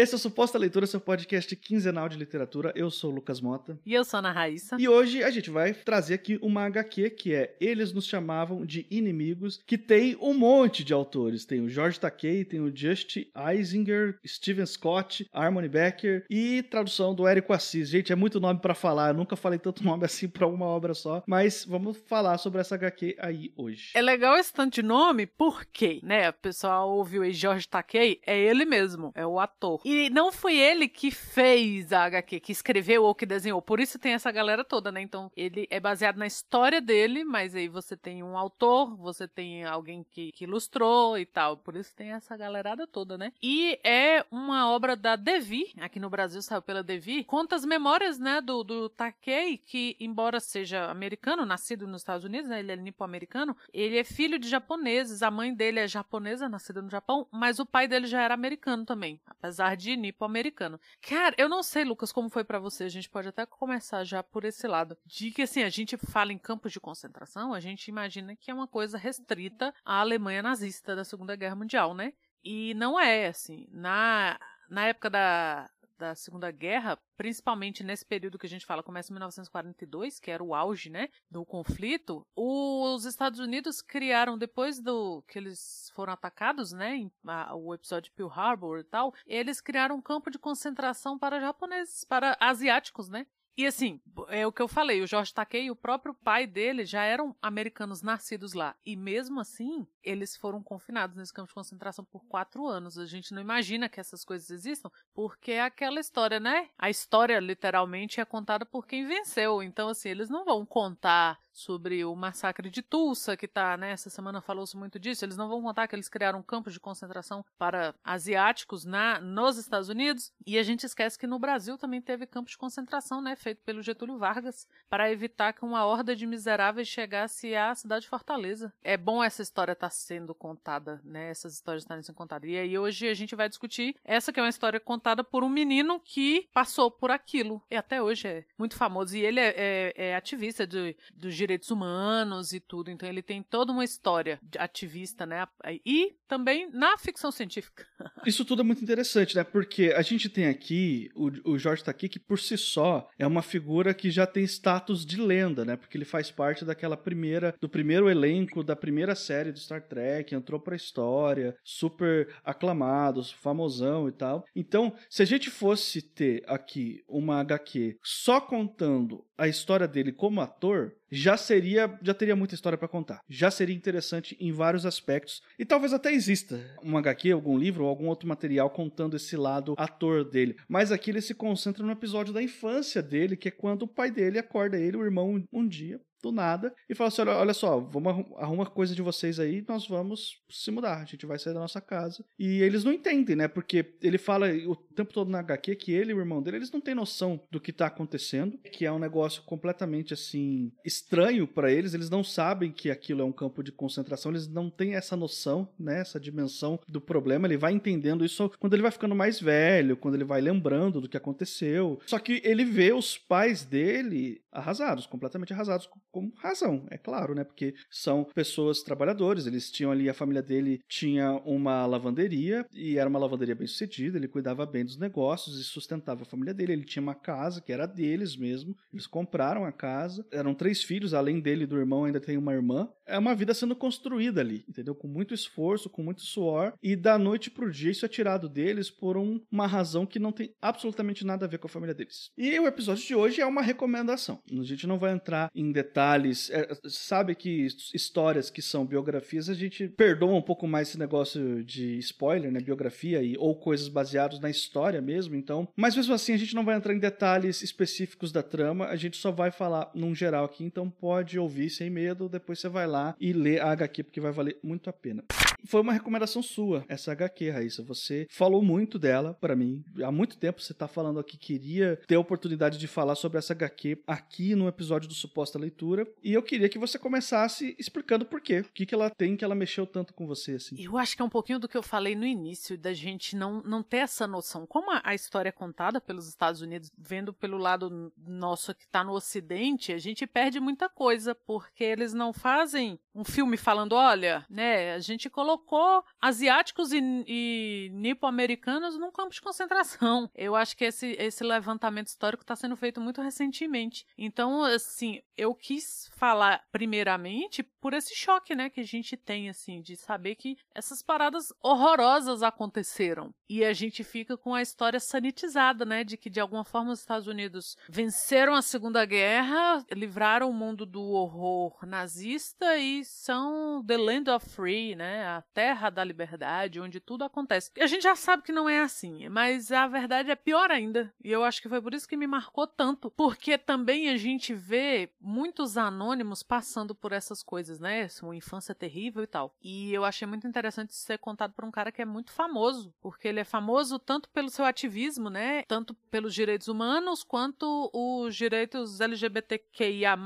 Esse é o Suposta Leitura, seu podcast quinzenal de literatura. Eu sou o Lucas Mota. E eu sou a Ana Raíssa. E hoje a gente vai trazer aqui uma HQ que é Eles Nos Chamavam de Inimigos, que tem um monte de autores. Tem o George Takei, tem o Just Eisinger, Steven Scott, Harmony Becker e tradução do Érico Assis. Gente, é muito nome para falar. Eu nunca falei tanto nome assim para uma obra só, mas vamos falar sobre essa HQ aí hoje. É legal esse tanto de nome porque, né, o pessoal ouviu aí George Takei, é ele mesmo, é o ator. E não foi ele que fez a HQ, que escreveu ou que desenhou. Por isso tem essa galera toda, né? Então, ele é baseado na história dele, mas aí você tem um autor, você tem alguém que, que ilustrou e tal. Por isso tem essa galerada toda, né? E é uma obra da Devi, aqui no Brasil saiu pela Devi, conta as memórias, né, do, do Takei, que embora seja americano, nascido nos Estados Unidos, né, ele é nipo-americano, ele é filho de japoneses, a mãe dele é japonesa, nascida no Japão, mas o pai dele já era americano também, apesar de nipo-americano. Cara, eu não sei, Lucas, como foi para você, a gente pode até começar já por esse lado, de que assim, a gente fala em campos de concentração, a gente imagina que é uma coisa restrita à Alemanha nazista da Segunda Guerra Mundial, né? E não é, assim, na, na época da, da Segunda Guerra, principalmente nesse período que a gente fala, começa em 1942, que era o auge, né, do conflito, os Estados Unidos criaram, depois do que eles foram atacados, né, a, o episódio Pearl Harbor e tal, eles criaram um campo de concentração para japoneses, para asiáticos, né, e assim, é o que eu falei, o Jorge Takei, o próprio pai dele já eram americanos nascidos lá. E mesmo assim, eles foram confinados nesse campo de concentração por quatro anos. A gente não imagina que essas coisas existam, porque é aquela história, né? A história, literalmente, é contada por quem venceu. Então, assim, eles não vão contar sobre o massacre de Tulsa, que tá, né, essa semana falou-se muito disso. Eles não vão contar que eles criaram campos de concentração para asiáticos na nos Estados Unidos, e a gente esquece que no Brasil também teve campos de concentração, né, feito pelo Getúlio Vargas, para evitar que uma horda de miseráveis chegasse à cidade de Fortaleza. É bom essa história estar tá sendo contada, né, essas histórias estarem sendo contadas. E aí hoje a gente vai discutir essa que é uma história contada por um menino que passou por aquilo, e até hoje é muito famoso, e ele é, é, é ativista do, do direitos humanos e tudo. Então ele tem toda uma história ativista, né? E também na ficção científica. Isso tudo é muito interessante, né? Porque a gente tem aqui, o, o Jorge tá aqui, que por si só é uma figura que já tem status de lenda, né? Porque ele faz parte daquela primeira, do primeiro elenco da primeira série do Star Trek, entrou pra história, super aclamado, famosão e tal. Então, se a gente fosse ter aqui uma HQ só contando a história dele como ator, já seria, já teria muita história para contar. Já seria interessante em vários aspectos e talvez até exista um HQ, algum livro ou algum outro material contando esse lado ator dele. Mas aqui ele se concentra no episódio da infância dele, que é quando o pai dele acorda ele, o irmão, um dia do nada e fala assim: olha, olha só, vamos arrumar coisa de vocês aí, nós vamos se mudar, a gente vai sair da nossa casa. E eles não entendem, né? Porque ele fala o tempo todo na HQ que ele e o irmão dele, eles não têm noção do que tá acontecendo, que é um negócio completamente assim estranho para eles, eles não sabem que aquilo é um campo de concentração, eles não têm essa noção, né, essa dimensão do problema. Ele vai entendendo isso quando ele vai ficando mais velho, quando ele vai lembrando do que aconteceu. Só que ele vê os pais dele arrasados, completamente arrasados com razão, é claro, né? Porque são pessoas trabalhadores, eles tinham ali, a família dele tinha uma lavanderia e era uma lavanderia bem sucedida, ele cuidava bem dos negócios e sustentava a família dele. Ele tinha uma casa que era deles mesmo, eles compraram a casa, eram três filhos, além dele e do irmão, ainda tem uma irmã. É uma vida sendo construída ali, entendeu? Com muito esforço, com muito suor, e da noite pro dia isso é tirado deles por um, uma razão que não tem absolutamente nada a ver com a família deles. E o episódio de hoje é uma recomendação. A gente não vai entrar em detalhes. É, sabe que histórias que são biografias, a gente perdoa um pouco mais esse negócio de spoiler, né? Biografia e, ou coisas baseadas na história mesmo, então. Mas mesmo assim, a gente não vai entrar em detalhes específicos da trama, a gente só vai falar num geral aqui, então pode ouvir sem medo, depois você vai lá e lê a HQ, porque vai valer muito a pena. Foi uma recomendação sua, essa HQ, Raíssa. Você falou muito dela para mim. Há muito tempo você tá falando aqui que queria ter a oportunidade de falar sobre essa HQ aqui no episódio do Suposta Leitura. E eu queria que você começasse explicando por quê. O que, que ela tem que ela mexeu tanto com você, assim. Eu acho que é um pouquinho do que eu falei no início, da gente não, não ter essa noção. Como a, a história é contada pelos Estados Unidos, vendo pelo lado nosso que tá no Ocidente, a gente perde muita coisa, porque eles não fazem um filme falando, olha, né, a gente colocou colocou asiáticos e, e nipo-americanos num campo de concentração. Eu acho que esse, esse levantamento histórico está sendo feito muito recentemente. Então, assim, eu quis falar primeiramente por esse choque, né, que a gente tem, assim, de saber que essas paradas horrorosas aconteceram. E a gente fica com a história sanitizada, né, de que de alguma forma os Estados Unidos venceram a Segunda Guerra, livraram o mundo do horror nazista e são the land of free, né, a terra da liberdade, onde tudo acontece. A gente já sabe que não é assim, mas a verdade é pior ainda. E eu acho que foi por isso que me marcou tanto, porque também a gente vê muitos anônimos passando por essas coisas, né? Uma infância terrível e tal. E eu achei muito interessante ser contado por um cara que é muito famoso, porque ele é famoso tanto pelo seu ativismo, né? Tanto pelos direitos humanos quanto os direitos LGBTQIA+,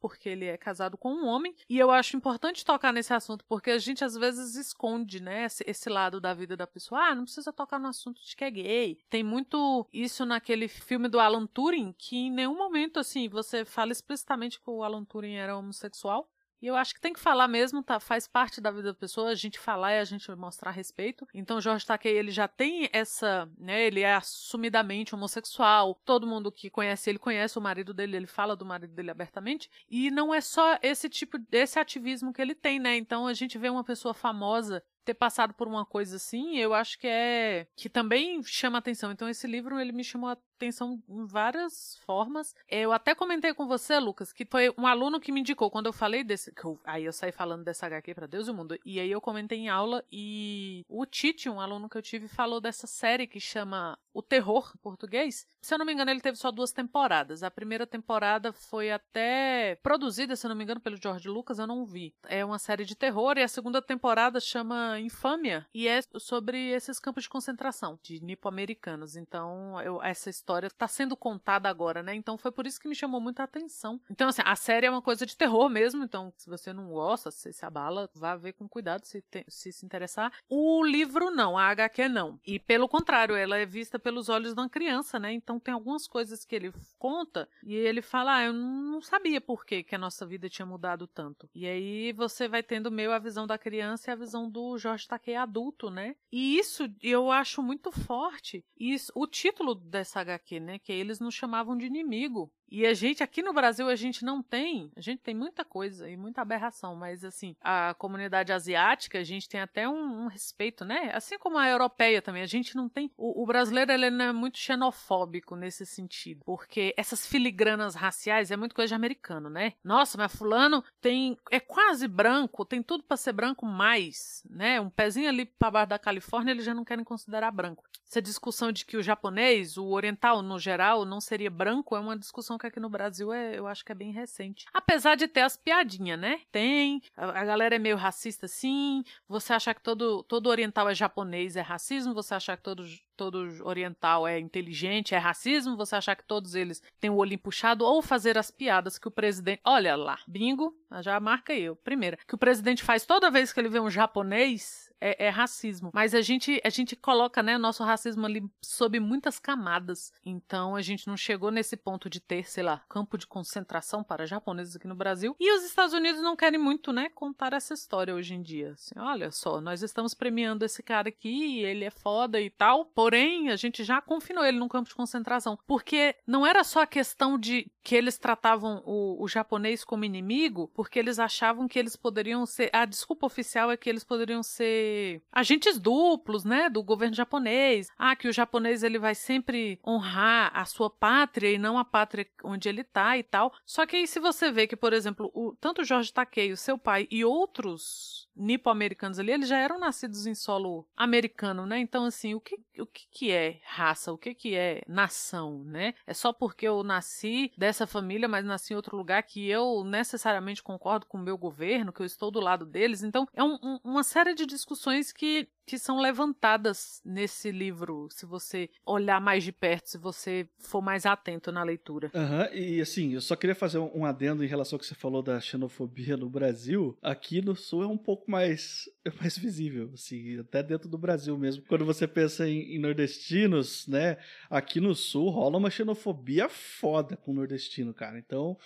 porque ele é casado com um homem. E eu acho importante tocar nesse assunto, porque a gente às vezes esconde, né, esse, esse lado da vida da pessoa. Ah, não precisa tocar no assunto de que é gay. Tem muito isso naquele filme do Alan Turing, que em nenhum momento, assim, você fala explicitamente que o Alan Turing era homossexual. E eu acho que tem que falar mesmo, tá? Faz parte da vida da pessoa, a gente falar e a gente mostrar respeito. Então, Jorge Takei, ele já tem essa, né? Ele é assumidamente homossexual. Todo mundo que conhece ele conhece o marido dele, ele fala do marido dele abertamente. E não é só esse tipo, esse ativismo que ele tem, né? Então, a gente vê uma pessoa famosa ter passado por uma coisa assim, eu acho que é que também chama atenção. Então esse livro ele me chamou atenção em várias formas. Eu até comentei com você, Lucas, que foi um aluno que me indicou quando eu falei desse, eu, aí eu saí falando dessa HQ para Deus e o mundo. E aí eu comentei em aula e o Tite, um aluno que eu tive, falou dessa série que chama O Terror português. Se eu não me engano, ele teve só duas temporadas. A primeira temporada foi até produzida, se eu não me engano, pelo George Lucas, eu não vi. É uma série de terror e a segunda temporada chama Infâmia e é sobre esses campos de concentração de nipo-americanos. Então, eu, essa história está sendo contada agora, né? Então, foi por isso que me chamou muita atenção. Então, assim, a série é uma coisa de terror mesmo. Então, se você não gosta, se se abala, vá ver com cuidado se, se se interessar. O livro não, a HQ não. E pelo contrário, ela é vista pelos olhos de uma criança, né? Então, tem algumas coisas que ele conta e ele fala: Ah, eu não sabia por que, que a nossa vida tinha mudado tanto. E aí você vai tendo meio a visão da criança e a visão do Jorge Takei adulto, né? E isso eu acho muito forte. Isso, o título dessa HQ, né? Que eles nos chamavam de inimigo. E a gente, aqui no Brasil, a gente não tem. A gente tem muita coisa e muita aberração, mas assim, a comunidade asiática, a gente tem até um, um respeito, né? Assim como a europeia também. A gente não tem. O, o brasileiro, ele não é muito xenofóbico nesse sentido. Porque essas filigranas raciais é muito coisa de americano, né? Nossa, mas Fulano tem. É quase branco, tem tudo para ser branco mais, né? Um pezinho ali para baixo da Califórnia, eles já não querem considerar branco. Essa discussão de que o japonês, o oriental no geral, não seria branco é uma discussão que aqui no Brasil é, eu acho que é bem recente. Apesar de ter as piadinhas, né? Tem, a, a galera é meio racista sim. Você achar que todo, todo oriental é japonês é racismo, você achar que todo, todo oriental é inteligente é racismo, você achar que todos eles têm o olho puxado ou fazer as piadas que o presidente. Olha lá, bingo, já marca eu. Primeira, que o presidente faz toda vez que ele vê um japonês é, é, racismo. Mas a gente, a gente coloca, né, o nosso racismo ali sob muitas camadas. Então a gente não chegou nesse ponto de ter, sei lá, campo de concentração para japoneses aqui no Brasil. E os Estados Unidos não querem muito, né, contar essa história hoje em dia. Assim, olha só, nós estamos premiando esse cara aqui, ele é foda e tal. Porém, a gente já confinou ele num campo de concentração. Porque não era só a questão de que eles tratavam o, o japonês como inimigo, porque eles achavam que eles poderiam ser. A desculpa oficial é que eles poderiam ser agentes duplos, né, do governo japonês. Ah, que o japonês ele vai sempre honrar a sua pátria e não a pátria onde ele tá e tal. Só que aí se você vê que, por exemplo, o, tanto Jorge Takei, o seu pai e outros nipo-americanos ali, eles já eram nascidos em solo americano, né? Então, assim, o que, o que, que é raça? O que, que é nação, né? É só porque eu nasci dessa família, mas nasci em outro lugar que eu necessariamente concordo com o meu governo, que eu estou do lado deles. Então, é um, um, uma série de discussões que que são levantadas nesse livro, se você olhar mais de perto, se você for mais atento na leitura. Uhum, e assim, eu só queria fazer um adendo em relação ao que você falou da xenofobia no Brasil. Aqui no Sul é um pouco mais, é mais visível, assim, até dentro do Brasil mesmo. Quando você pensa em, em nordestinos, né, aqui no Sul rola uma xenofobia foda com o nordestino, cara. Então,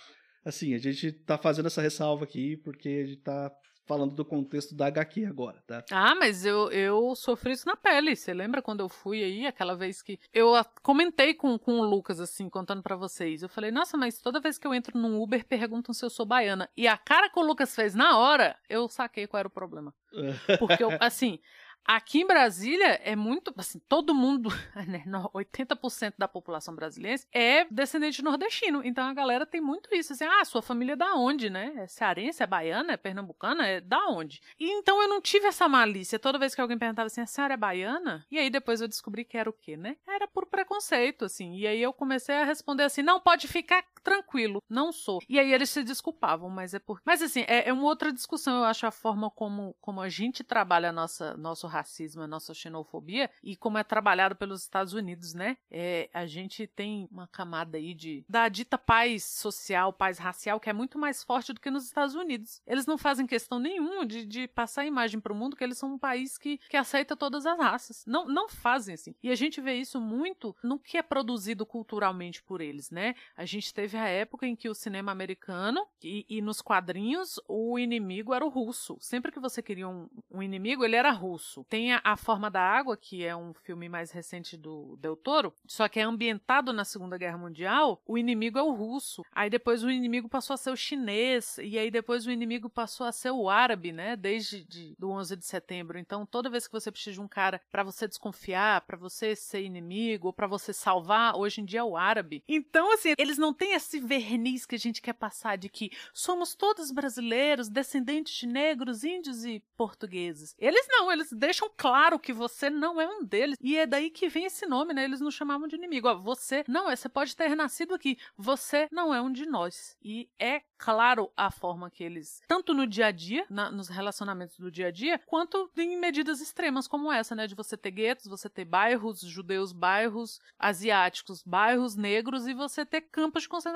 assim, a gente tá fazendo essa ressalva aqui porque a gente tá falando do contexto da HQ agora, tá? Ah, mas eu, eu sofri isso na pele. Você lembra quando eu fui aí, aquela vez que. Eu comentei com, com o Lucas, assim, contando para vocês. Eu falei, nossa, mas toda vez que eu entro num Uber, perguntam se eu sou baiana. E a cara que o Lucas fez na hora, eu saquei qual era o problema. Porque, eu, assim, Aqui em Brasília é muito, assim, todo mundo, né, 80% da população brasileira é descendente nordestino. Então a galera tem muito isso, assim, ah, sua família é da onde, né? É cearense, é baiana, é pernambucana, é da onde? E então eu não tive essa malícia. Toda vez que alguém perguntava assim, a senhora é baiana? E aí depois eu descobri que era o quê, né? Era por preconceito, assim. E aí eu comecei a responder assim, não, pode ficar tranquilo, não sou. E aí eles se desculpavam, mas é por... Mas assim, é, é uma outra discussão, eu acho, a forma como, como a gente trabalha nossa, nosso racismo, a nossa xenofobia e como é trabalhado pelos Estados Unidos, né? É, a gente tem uma camada aí de da dita paz social, paz racial, que é muito mais forte do que nos Estados Unidos. Eles não fazem questão nenhuma de, de passar a imagem para o mundo que eles são um país que, que aceita todas as raças. Não, não fazem assim. E a gente vê isso muito no que é produzido culturalmente por eles, né? A gente teve a época em que o cinema americano e, e nos quadrinhos o inimigo era o russo. Sempre que você queria um, um inimigo, ele era russo. Tem a a, Forma da Água, que é um filme mais recente do Del Toro, só que é ambientado na Segunda Guerra Mundial, o inimigo é o russo. Aí depois o inimigo passou a ser o chinês, e aí depois o inimigo passou a ser o árabe, né? Desde de, do 11 de setembro. Então, toda vez que você precisa de um cara para você desconfiar, para você ser inimigo, ou para você salvar, hoje em dia é o árabe. Então, assim, eles não têm esse verniz que a gente quer passar de que somos todos brasileiros, descendentes de negros, índios e portugueses. Eles não, eles deixam claro que você não é um deles. E é daí que vem esse nome, né? Eles nos chamavam de inimigo. Ó, você não é, você pode ter nascido aqui. Você não é um de nós. E é claro a forma que eles, tanto no dia a dia, na, nos relacionamentos do dia a dia, quanto em medidas extremas como essa, né? De você ter guetos, você ter bairros judeus, bairros asiáticos, bairros negros e você ter campos de concentração.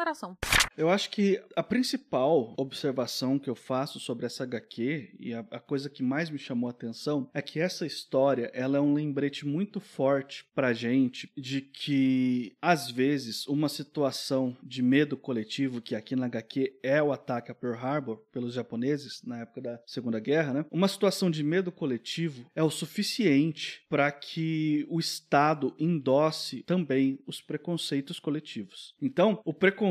Eu acho que a principal observação que eu faço sobre essa HQ e a, a coisa que mais me chamou a atenção é que essa história ela é um lembrete muito forte pra gente de que, às vezes, uma situação de medo coletivo, que aqui na HQ é o ataque a Pearl Harbor pelos japoneses na época da Segunda Guerra, né? Uma situação de medo coletivo é o suficiente para que o Estado endosse também os preconceitos coletivos. Então, o preconceito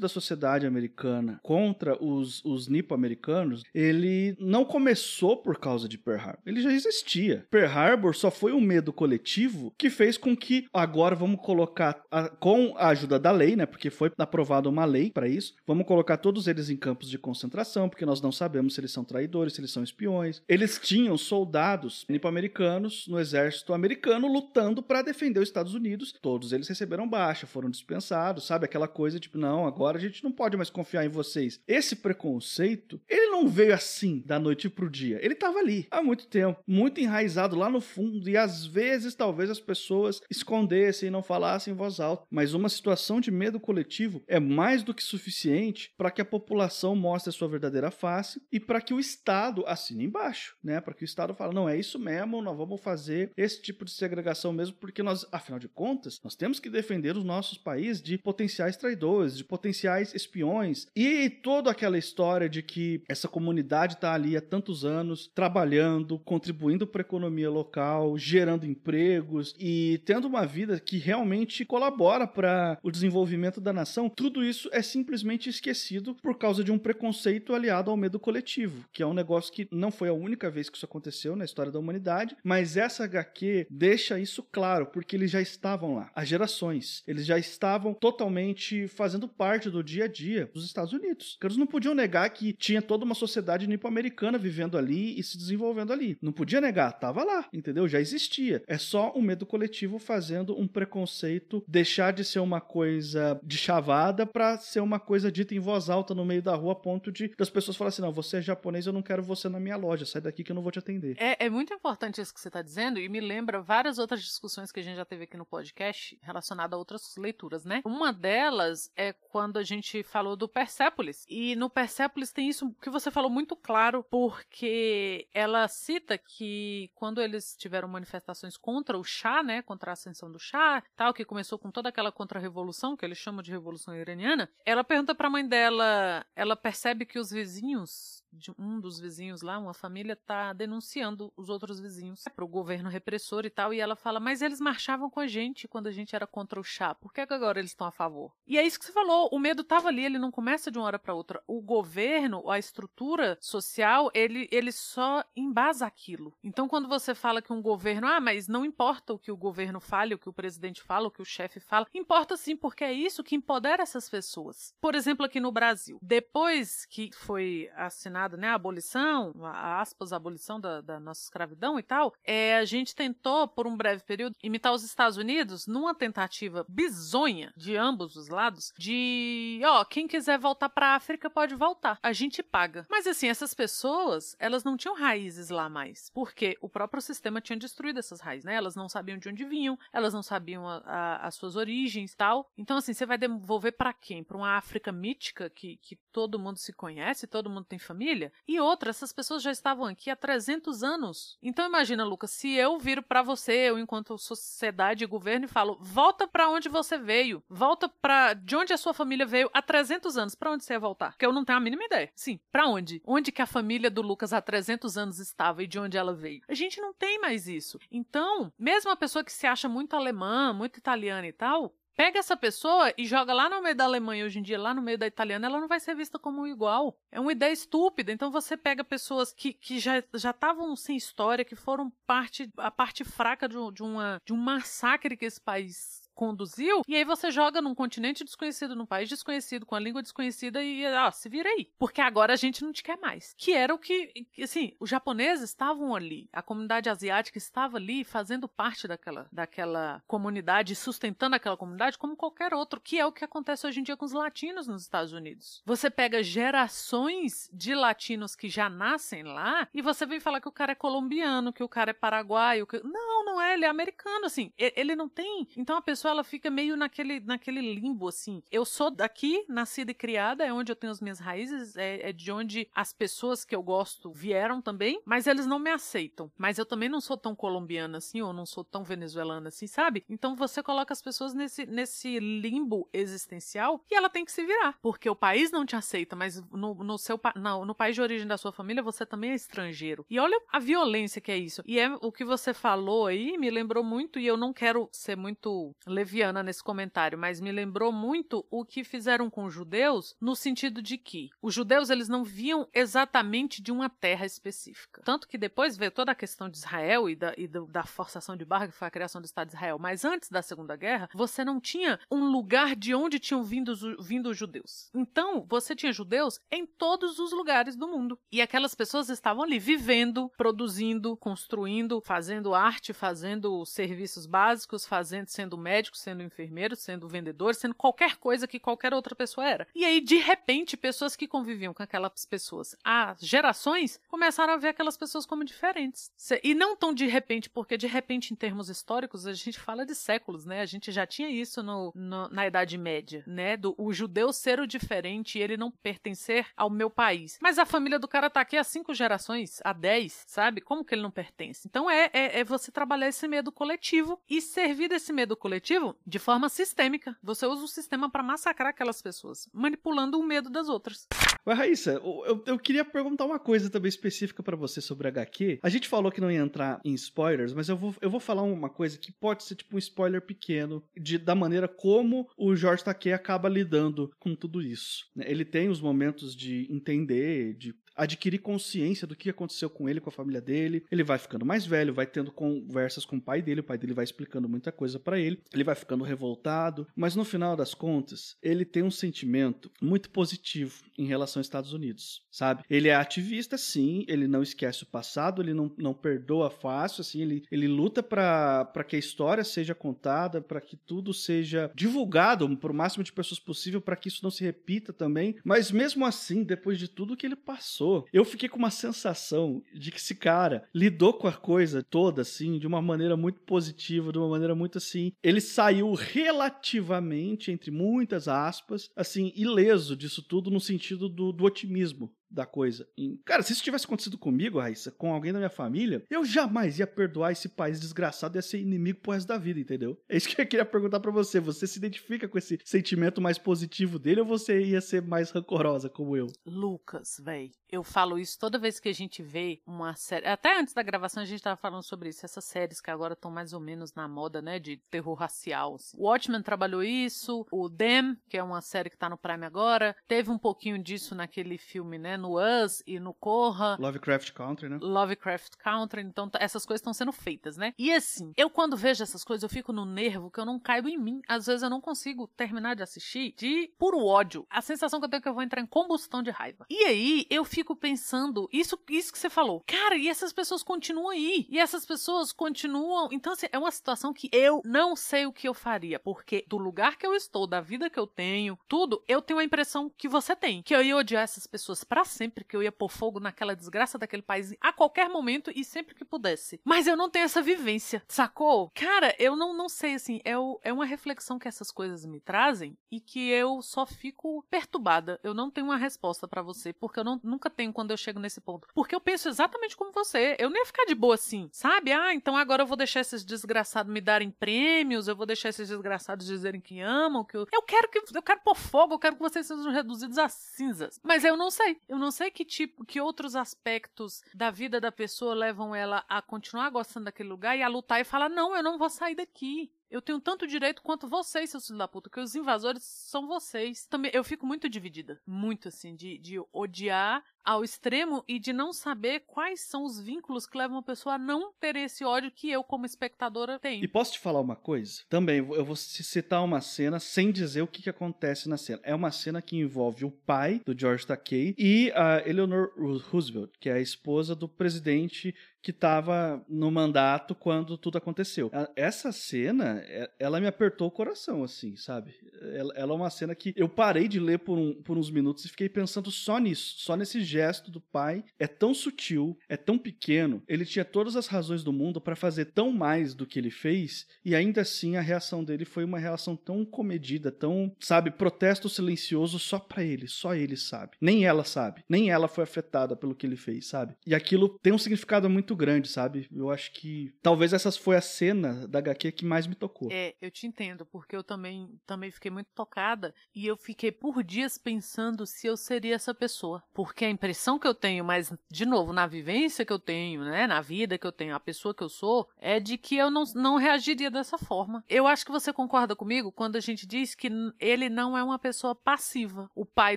da sociedade americana contra os, os nipo-americanos, ele não começou por causa de Pearl Harbor, ele já existia. Pearl Harbor só foi um medo coletivo que fez com que agora vamos colocar, a, com a ajuda da lei, né? Porque foi aprovada uma lei para isso, vamos colocar todos eles em campos de concentração, porque nós não sabemos se eles são traidores, se eles são espiões. Eles tinham soldados nipo-americanos no exército americano lutando para defender os Estados Unidos. Todos eles receberam baixa, foram dispensados, sabe? Aquela coisa tipo, não, agora a gente não pode mais confiar em vocês. Esse preconceito, ele não veio assim da noite pro dia. Ele estava ali há muito tempo, muito enraizado lá no fundo e às vezes talvez as pessoas escondessem e não falassem em voz alta, mas uma situação de medo coletivo é mais do que suficiente para que a população mostre a sua verdadeira face e para que o Estado assine embaixo, né? Para que o Estado fale, não é isso mesmo, nós vamos fazer esse tipo de segregação mesmo, porque nós, afinal de contas, nós temos que defender os nossos países de potenciais traidores, de potenciais espiões e toda aquela história de que essa comunidade está ali há tantos anos trabalhando, contribuindo para a economia local, gerando empregos e tendo uma vida que realmente colabora para o desenvolvimento da nação, tudo isso é simplesmente esquecido por causa de um preconceito aliado ao medo coletivo, que é um negócio que não foi a única vez que isso aconteceu na história da humanidade, mas essa HQ deixa isso claro, porque eles já estavam lá, há gerações. Eles já estavam totalmente fazendo parte do dia a dia dos Estados Unidos. Eles não podiam negar que tinha toda uma sociedade nipo-americana vivendo ali e se desenvolvendo ali. Não podia negar, tava lá, entendeu? Já existia. É só um medo coletivo fazendo um preconceito deixar de ser uma coisa de chavada para ser uma coisa dita em voz alta no meio da rua, a ponto de das pessoas falarem assim: não, você é japonês, eu não quero você na minha loja, sai daqui que eu não vou te atender. É, é muito importante isso que você está dizendo e me lembra várias outras discussões que a gente já teve aqui no podcast relacionada a outras leituras, né? Uma delas é quando a gente falou do Persepolis. E no Persepolis tem isso que você falou muito claro, porque ela cita que quando quando eles tiveram manifestações contra o chá, né, contra a ascensão do chá, tal, que começou com toda aquela contra-revolução, que eles chamam de revolução iraniana, ela pergunta para a mãe dela, ela percebe que os vizinhos de um dos vizinhos lá, uma família, tá denunciando os outros vizinhos para o governo repressor e tal. E ela fala: Mas eles marchavam com a gente quando a gente era contra o chá. Por que agora eles estão a favor? E é isso que você falou: o medo tava ali, ele não começa de uma hora para outra. O governo, a estrutura social, ele, ele só embasa aquilo. Então, quando você fala que um governo, ah, mas não importa o que o governo fale, o que o presidente fala, o que o chefe fala, importa sim, porque é isso que empodera essas pessoas. Por exemplo, aqui no Brasil, depois que foi assinada né, a abolição, a aspas, a abolição da, da nossa escravidão e tal, é, a gente tentou, por um breve período, imitar os Estados Unidos numa tentativa bizonha de ambos os lados de, ó, quem quiser voltar para África pode voltar. A gente paga. Mas assim, essas pessoas, elas não tinham raízes lá mais, porque o próprio sistema tinha destruído essas raízes, né? Elas não sabiam de onde vinham, elas não sabiam a, a, as suas origens, tal. Então assim, você vai devolver para quem? Para uma África mítica que, que todo mundo se conhece, todo mundo tem família? E outra, essas pessoas já estavam aqui há 300 anos. Então imagina, Lucas, se eu viro para você, eu enquanto sociedade e governo e falo: "Volta para onde você veio. Volta para de onde a sua família veio há 300 anos. Para onde você ia voltar?" Porque eu não tenho a mínima ideia. Sim, para onde? Onde que a família do Lucas há 300 anos estava e de onde ela veio? A gente não tem mais isso. Então, mesmo a pessoa que se acha muito alemã, muito italiana e tal, Pega essa pessoa e joga lá no meio da Alemanha hoje em dia, lá no meio da italiana, ela não vai ser vista como igual. É uma ideia estúpida. Então você pega pessoas que, que já estavam sem história, que foram parte a parte fraca de, de, uma, de um massacre que esse país conduziu, e aí você joga num continente desconhecido, num país desconhecido, com a língua desconhecida e, ah, se vira aí. Porque agora a gente não te quer mais. Que era o que, assim, os japoneses estavam ali, a comunidade asiática estava ali fazendo parte daquela, daquela comunidade, sustentando aquela comunidade como qualquer outro, que é o que acontece hoje em dia com os latinos nos Estados Unidos. Você pega gerações de latinos que já nascem lá e você vem falar que o cara é colombiano, que o cara é paraguaio, que... não, não é, ele é americano, assim, ele não tem. Então a pessoa pessoa ela fica meio naquele, naquele limbo, assim. Eu sou daqui, nascida e criada, é onde eu tenho as minhas raízes, é, é de onde as pessoas que eu gosto vieram também, mas eles não me aceitam. Mas eu também não sou tão colombiana assim, ou não sou tão venezuelana assim, sabe? Então você coloca as pessoas nesse, nesse limbo existencial e ela tem que se virar, porque o país não te aceita, mas no, no seu no, país de origem da sua família você também é estrangeiro. E olha a violência que é isso. E é o que você falou aí, me lembrou muito, e eu não quero ser muito leviana nesse comentário, mas me lembrou muito o que fizeram com os judeus, no sentido de que os judeus eles não viam exatamente de uma terra específica. Tanto que depois veio toda a questão de Israel e da, e da forçação de barra, que foi a criação do Estado de Israel. Mas antes da Segunda Guerra, você não tinha um lugar de onde tinham vindo, vindo os judeus. Então, você tinha judeus em todos os lugares do mundo. E aquelas pessoas estavam ali vivendo, produzindo, construindo, fazendo arte, fazendo serviços básicos, fazendo, sendo médicos médico, sendo enfermeiro, sendo vendedor, sendo qualquer coisa que qualquer outra pessoa era. E aí, de repente, pessoas que conviviam com aquelas pessoas há gerações começaram a ver aquelas pessoas como diferentes. E não tão de repente, porque de repente, em termos históricos, a gente fala de séculos, né? A gente já tinha isso no, no, na Idade Média, né? Do o judeu ser o diferente e ele não pertencer ao meu país. Mas a família do cara tá aqui há cinco gerações, há dez, sabe? Como que ele não pertence? Então é, é, é você trabalhar esse medo coletivo e servir desse medo coletivo de forma sistêmica. Você usa o sistema para massacrar aquelas pessoas, manipulando o medo das outras. Mas, Raíssa, eu, eu queria perguntar uma coisa também específica para você sobre HQ. A gente falou que não ia entrar em spoilers, mas eu vou, eu vou falar uma coisa que pode ser tipo um spoiler pequeno de, da maneira como o Jorge Takei acaba lidando com tudo isso. Ele tem os momentos de entender, de adquirir consciência do que aconteceu com ele, com a família dele. Ele vai ficando mais velho, vai tendo conversas com o pai dele, o pai dele vai explicando muita coisa para ele. Ele vai ficando revoltado, mas no final das contas, ele tem um sentimento muito positivo em relação aos Estados Unidos, sabe? Ele é ativista, sim, ele não esquece o passado, ele não, não perdoa fácil, assim, ele, ele luta para que a história seja contada, para que tudo seja divulgado para o máximo de pessoas possível, para que isso não se repita também. Mas mesmo assim, depois de tudo que ele passou, eu fiquei com uma sensação de que esse cara lidou com a coisa toda, assim, de uma maneira muito positiva, de uma maneira muito assim. Ele saiu relativamente, entre muitas aspas, assim, ileso disso tudo no sentido do, do otimismo da coisa. Cara, se isso tivesse acontecido comigo, Raíssa, com alguém da minha família, eu jamais ia perdoar esse país desgraçado e ia ser inimigo pro resto da vida, entendeu? É isso que eu queria perguntar para você. Você se identifica com esse sentimento mais positivo dele ou você ia ser mais rancorosa como eu? Lucas, véi, eu falo isso toda vez que a gente vê uma série. Até antes da gravação a gente tava falando sobre isso. Essas séries que agora estão mais ou menos na moda, né? De terror racial. Assim. O Watchmen trabalhou isso. O Them, que é uma série que tá no Prime agora, teve um pouquinho disso naquele filme, né? No Us e no Corra. Lovecraft Country, né? Lovecraft Country. Então essas coisas estão sendo feitas, né? E assim, eu quando vejo essas coisas, eu fico no nervo que eu não caibo em mim. Às vezes eu não consigo terminar de assistir de puro ódio. A sensação que eu tenho é que eu vou entrar em combustão de raiva. E aí eu fico pensando, isso, isso que você falou. Cara, e essas pessoas continuam aí. E essas pessoas continuam. Então, assim, é uma situação que eu não sei o que eu faria. Porque do lugar que eu estou, da vida que eu tenho, tudo, eu tenho a impressão que você tem. Que eu ia odiar essas pessoas para sempre, que eu ia pôr fogo naquela desgraça daquele país a qualquer momento e sempre que pudesse. Mas eu não tenho essa vivência, sacou? Cara, eu não, não sei, assim, é, o, é uma reflexão que essas coisas me trazem e que eu só fico perturbada. Eu não tenho uma resposta para você, porque eu não, nunca tenho quando eu chego nesse ponto. Porque eu penso exatamente como você. Eu nem ia ficar de boa assim, sabe? Ah, então agora eu vou deixar esses desgraçados me darem prêmios, eu vou deixar esses desgraçados dizerem que amam, que eu, eu quero que eu quero pôr fogo, eu quero que vocês sejam reduzidos a cinzas. Mas eu não sei. Eu não sei que tipo, que outros aspectos da vida da pessoa levam ela a continuar gostando daquele lugar e a lutar e falar: "Não, eu não vou sair daqui". Eu tenho tanto direito quanto vocês, seus filhos da puta, que os invasores são vocês. Também eu fico muito dividida. Muito assim, de, de odiar ao extremo e de não saber quais são os vínculos que levam a pessoa a não ter esse ódio que eu, como espectadora, tenho. E posso te falar uma coisa? Também, eu vou citar uma cena sem dizer o que, que acontece na cena. É uma cena que envolve o pai do George Takei e a Eleanor Roosevelt, que é a esposa do presidente que estava no mandato quando tudo aconteceu. Essa cena, ela me apertou o coração, assim, sabe? Ela, é uma cena que eu parei de ler por, um, por uns minutos e fiquei pensando só nisso, só nesse gesto do pai. É tão sutil, é tão pequeno, ele tinha todas as razões do mundo para fazer tão mais do que ele fez, e ainda assim a reação dele foi uma reação tão comedida, tão, sabe, protesto silencioso só para ele, só ele sabe. Nem ela sabe, nem ela foi afetada pelo que ele fez, sabe? E aquilo tem um significado muito grande, sabe? Eu acho que talvez essa foi a cena da HQ que mais me tocou. É, eu te entendo, porque eu também, também fiquei muito tocada e eu fiquei por dias pensando se eu seria essa pessoa. Porque a impressão que eu tenho, mas de novo, na vivência que eu tenho, né, na vida que eu tenho, a pessoa que eu sou, é de que eu não, não reagiria dessa forma. Eu acho que você concorda comigo quando a gente diz que ele não é uma pessoa passiva. O pai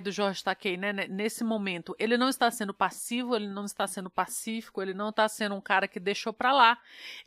do Jorge Takei, né, nesse momento, ele não está sendo passivo, ele não está sendo pacífico, ele não está sendo um cara que deixou pra lá.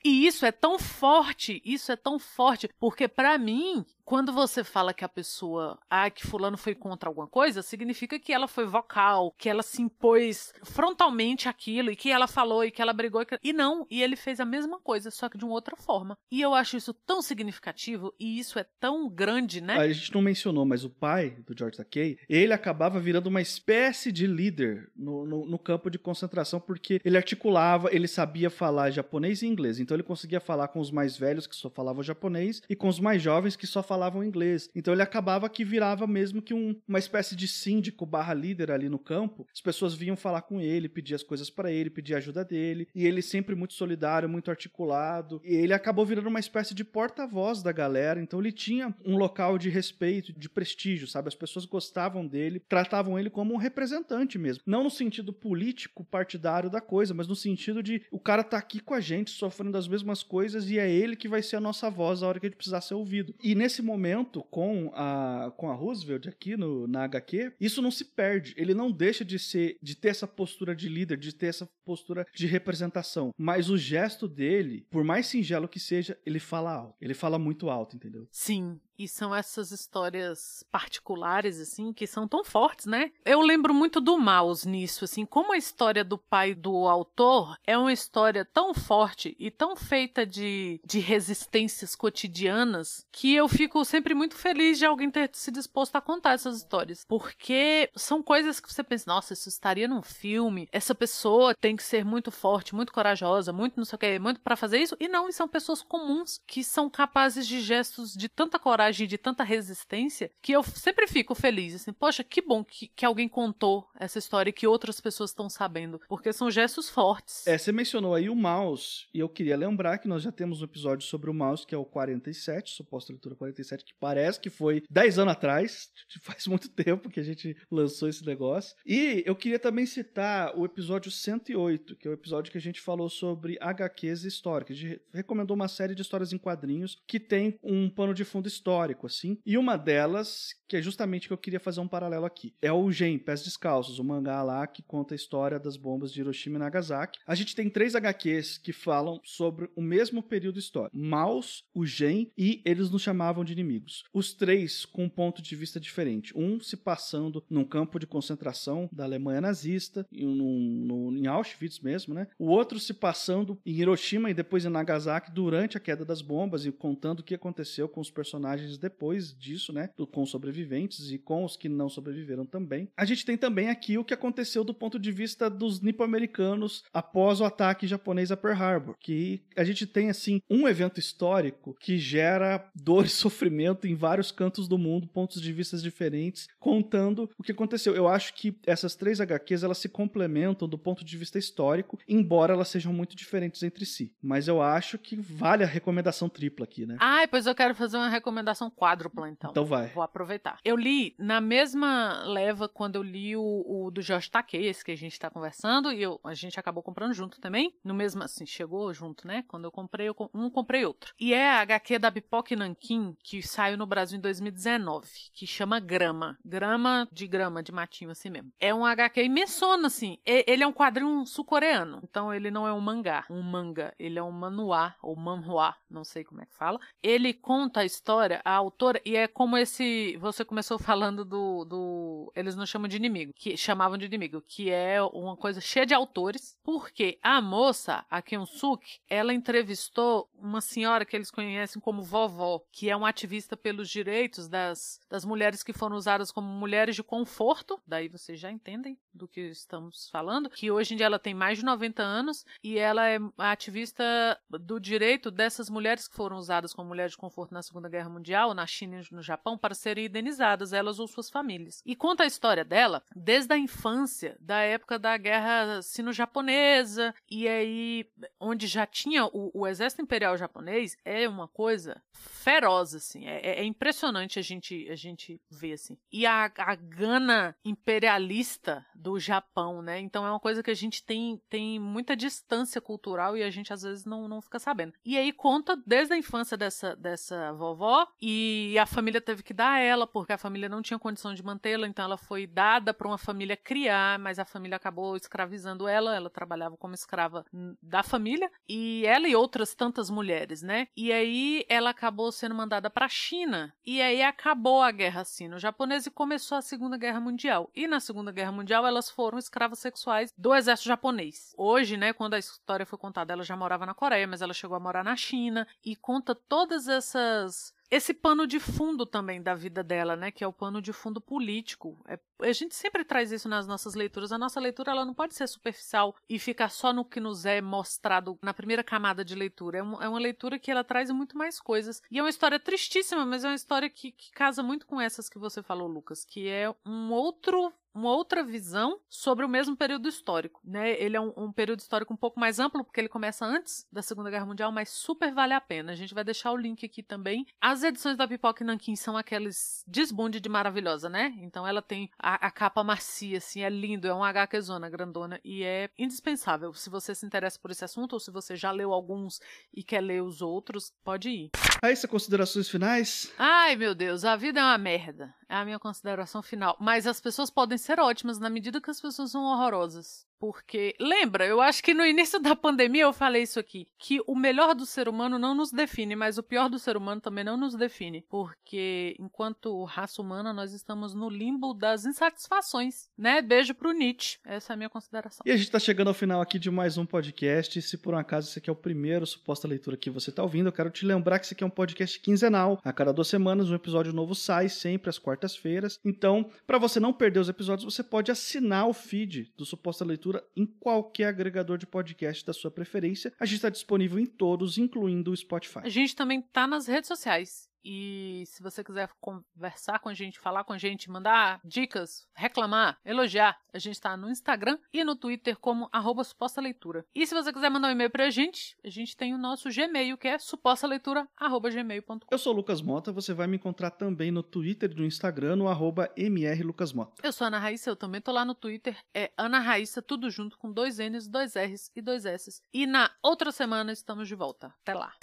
E isso é tão forte, isso é tão forte, porque para mim, quando você fala que a pessoa, ah, que fulano foi contra alguma coisa, significa que ela foi vocal, que ela se impôs frontalmente aquilo e que ela falou e que ela brigou e, que... e não, e ele fez a mesma coisa, só que de uma outra forma. E eu acho isso tão significativo e isso é tão grande, né? A gente não mencionou, mas o pai do George Takei, ele acabava virando uma espécie de líder no, no, no campo de concentração porque ele articulava, ele sabia falar japonês e inglês, então ele conseguia falar com os mais velhos que só falavam japonês e com os mais jovens que só falavam falavam inglês. Então ele acabava que virava mesmo que um, uma espécie de síndico barra líder ali no campo. As pessoas vinham falar com ele, pedir as coisas para ele, pedir ajuda dele. E ele sempre muito solidário, muito articulado. E ele acabou virando uma espécie de porta-voz da galera. Então ele tinha um local de respeito, de prestígio, sabe? As pessoas gostavam dele, tratavam ele como um representante mesmo. Não no sentido político, partidário da coisa, mas no sentido de o cara tá aqui com a gente, sofrendo as mesmas coisas, e é ele que vai ser a nossa voz a hora que a gente precisar ser ouvido. E nesse momento, com a, com a Roosevelt aqui no, na HQ, isso não se perde. Ele não deixa de ser, de ter essa postura de líder, de ter essa postura de representação. Mas o gesto dele, por mais singelo que seja, ele fala alto. Ele fala muito alto, entendeu? Sim. E são essas histórias particulares, assim, que são tão fortes, né? Eu lembro muito do Maus nisso, assim, como a história do pai do autor é uma história tão forte e tão feita de, de resistências cotidianas que eu fico sempre muito feliz de alguém ter se disposto a contar essas histórias. Porque são coisas que você pensa, nossa, isso estaria num filme, essa pessoa tem que ser muito forte, muito corajosa, muito não sei o que, muito para fazer isso. E não, e são pessoas comuns que são capazes de gestos de tanta coragem coragem, de tanta resistência, que eu sempre fico feliz, assim, poxa, que bom que, que alguém contou essa história e que outras pessoas estão sabendo, porque são gestos fortes. É, você mencionou aí o mouse, e eu queria lembrar que nós já temos um episódio sobre o mouse, que é o 47, suposta leitura 47, que parece que foi 10 anos atrás, faz muito tempo que a gente lançou esse negócio. E eu queria também citar o episódio 108, que é o episódio que a gente falou sobre HQs históricas. A gente recomendou uma série de histórias em quadrinhos que tem um pano de fundo histórico, assim. E uma delas, que é justamente que eu queria fazer um paralelo aqui, é o Gen, Pés Descalços, o mangá lá que conta a história das bombas de Hiroshima e Nagasaki. A gente tem três HQs que falam sobre o mesmo período histórico. Maus, o Gen e eles nos chamavam de inimigos. Os três com um ponto de vista diferente. Um se passando num campo de concentração da Alemanha nazista, em, em Auschwitz mesmo, né? O outro se passando em Hiroshima e depois em Nagasaki durante a queda das bombas e contando o que aconteceu com os personagens depois disso, né? Com sobreviventes e com os que não sobreviveram também. A gente tem também aqui o que aconteceu do ponto de vista dos nipo-americanos após o ataque japonês a Pearl Harbor, que a gente tem assim um evento histórico que gera dor e sofrimento em vários cantos do mundo, pontos de vista diferentes, contando o que aconteceu. Eu acho que essas três HQs elas se complementam do ponto de vista histórico, embora elas sejam muito diferentes entre si. Mas eu acho que vale a recomendação tripla aqui, né? Ah, pois eu quero fazer uma recomendação quádrupla, então. Então vai. Vou aproveitar. Eu li na mesma leva quando eu li o, o do Jorge Takei, esse que a gente tá conversando, e eu, a gente acabou comprando junto também. No mesmo, assim, chegou junto, né? Quando eu comprei, eu, um comprei outro. E é a HQ da Bipoque Nankin, que saiu no Brasil em 2019, que chama Grama. Grama de grama, de matinho assim mesmo. É um HQ imensona, assim. Ele é um quadrinho sul-coreano. Então ele não é um mangá, um manga. Ele é um manuá, ou manhua, não sei como é que fala. Ele conta a história, a autora, e é como esse. Você começou falando do. do eles não chamam de inimigo, que chamavam de inimigo, que é uma coisa cheia de autores, porque a moça, a Suk, ela entrevistou uma senhora que eles conhecem como vovó, que é uma ativista pelos direitos das, das mulheres que foram usadas como mulheres de conforto. Daí vocês já entendem do que estamos falando, que hoje em dia ela tem mais de 90 anos e ela é ativista do direito dessas mulheres que foram usadas como mulheres de conforto na Segunda Guerra Mundial, na China e no Japão, para serem indenizadas, elas ou suas famílias. E conta a história dela desde a infância, da época da Guerra Sino-Japonesa, e aí, onde já tinha o, o, Exército Imperial Japonês, é uma coisa feroz, assim. É, é impressionante a gente, a gente ver, assim. E a, a gana imperialista do Japão, né? Então é uma coisa que a gente tem, tem muita distância cultural e a gente às vezes não, não fica sabendo. E aí conta desde a infância dessa, dessa vovó e a família teve que dar ela, porque a família não tinha condição de mantê-la, então ela foi dada para uma família criar, mas a família acabou escravizando ela, ela trabalhava como escrava da família, e ela e outras tantas mulheres, né? E aí ela acabou sendo mandada para a China, e aí acabou a guerra sino-japonesa e começou a Segunda Guerra Mundial. E na Segunda Guerra Mundial elas foram escravas sexuais do exército japonês. Hoje, né, quando a história foi contada, ela já morava na Coreia, mas ela chegou a morar na China e conta todas essas esse pano de fundo também da vida dela, né, que é o pano de fundo político. É, a gente sempre traz isso nas nossas leituras. A nossa leitura ela não pode ser superficial e ficar só no que nos é mostrado na primeira camada de leitura. É, um, é uma leitura que ela traz muito mais coisas. E é uma história tristíssima, mas é uma história que, que casa muito com essas que você falou, Lucas, que é um outro uma outra visão sobre o mesmo período histórico. Né? Ele é um, um, período histórico um pouco mais amplo, porque ele começa antes da Segunda Guerra Mundial, mas super vale a pena. A gente vai deixar o link aqui também. As edições da Pipoca e Nankin são aqueles desbunde de maravilhosa, né? Então ela tem a, a capa macia, assim, é lindo, é um HQ zona grandona e é indispensável. Se você se interessa por esse assunto ou se você já leu alguns e quer ler os outros, pode ir. Aí, são considerações finais? Ai, meu Deus, a vida é uma merda. É a minha consideração final. Mas as pessoas podem ser ótimas na medida que as pessoas são horrorosas. Porque, lembra, eu acho que no início da pandemia eu falei isso aqui, que o melhor do ser humano não nos define, mas o pior do ser humano também não nos define. Porque, enquanto raça humana, nós estamos no limbo das insatisfações, né? Beijo pro Nietzsche. Essa é a minha consideração. E a gente tá chegando ao final aqui de mais um podcast. Se por um acaso esse aqui é o primeiro suposta leitura que você tá ouvindo, eu quero te lembrar que esse aqui é um podcast quinzenal. A cada duas semanas um episódio novo sai, sempre às quartas-feiras. Então, para você não perder os episódios, você pode assinar o feed do Suposta Leitura em qualquer agregador de podcast da sua preferência. A gente está disponível em todos, incluindo o Spotify. A gente também está nas redes sociais. E se você quiser conversar com a gente, falar com a gente, mandar dicas, reclamar, elogiar, a gente está no Instagram e no Twitter como arroba suposta leitura. E se você quiser mandar um e-mail pra gente, a gente tem o nosso Gmail, que é supostaleitura.gmail.com. Eu sou o Lucas Mota, você vai me encontrar também no Twitter e no Instagram, no arroba mrlucasmota. Eu sou a Ana Raíssa, eu também tô lá no Twitter, é Ana Raíssa, tudo junto com dois N's, dois R's e dois S's. E na outra semana estamos de volta. Até lá.